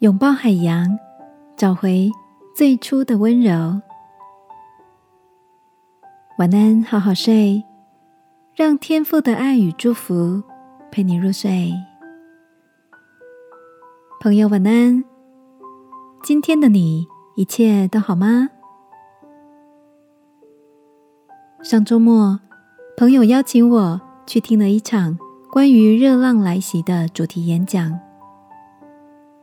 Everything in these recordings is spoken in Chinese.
拥抱海洋，找回最初的温柔。晚安，好好睡，让天父的爱与祝福陪你入睡。朋友，晚安。今天的你一切都好吗？上周末，朋友邀请我去听了一场关于热浪来袭的主题演讲。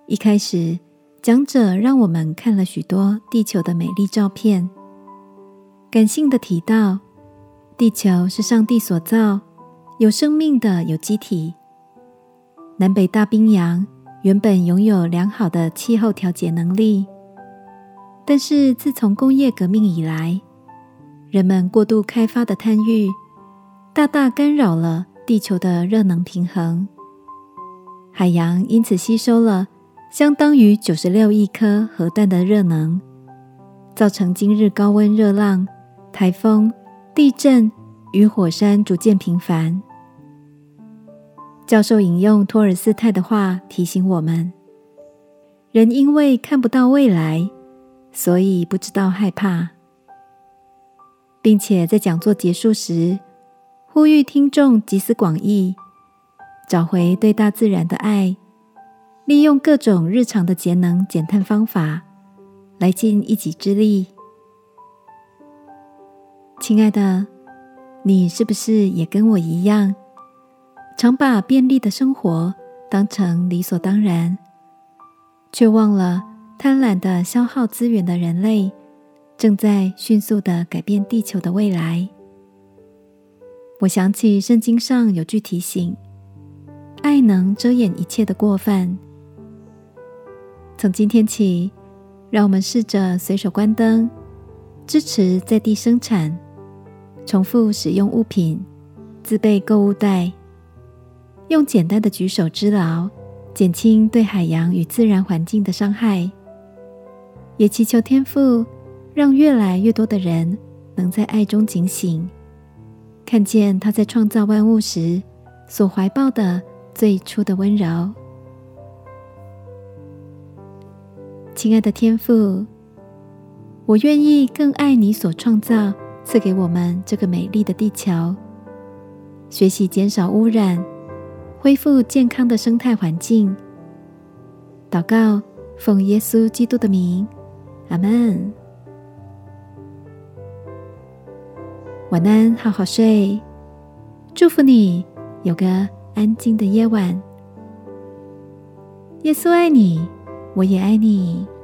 一开始，讲者让我们看了许多地球的美丽照片，感性的提到，地球是上帝所造、有生命的有机体。南北大冰洋。原本拥有良好的气候调节能力，但是自从工业革命以来，人们过度开发的贪欲，大大干扰了地球的热能平衡。海洋因此吸收了相当于九十六亿颗核弹的热能，造成今日高温热浪、台风、地震与火山逐渐频繁。教授引用托尔斯泰的话提醒我们：人因为看不到未来，所以不知道害怕，并且在讲座结束时呼吁听众集思广益，找回对大自然的爱，利用各种日常的节能减碳方法来尽一己之力。亲爱的，你是不是也跟我一样？常把便利的生活当成理所当然，却忘了贪婪的消耗资源的人类正在迅速的改变地球的未来。我想起圣经上有句提醒：“爱能遮掩一切的过犯。”从今天起，让我们试着随手关灯，支持在地生产，重复使用物品，自备购物袋。用简单的举手之劳，减轻对海洋与自然环境的伤害，也祈求天父，让越来越多的人能在爱中警醒，看见他在创造万物时所怀抱的最初的温柔。亲爱的天父，我愿意更爱你所创造、赐给我们这个美丽的地球，学习减少污染。恢复健康的生态环境。祷告，奉耶稣基督的名，阿门。晚安，好好睡。祝福你有个安静的夜晚。耶稣爱你，我也爱你。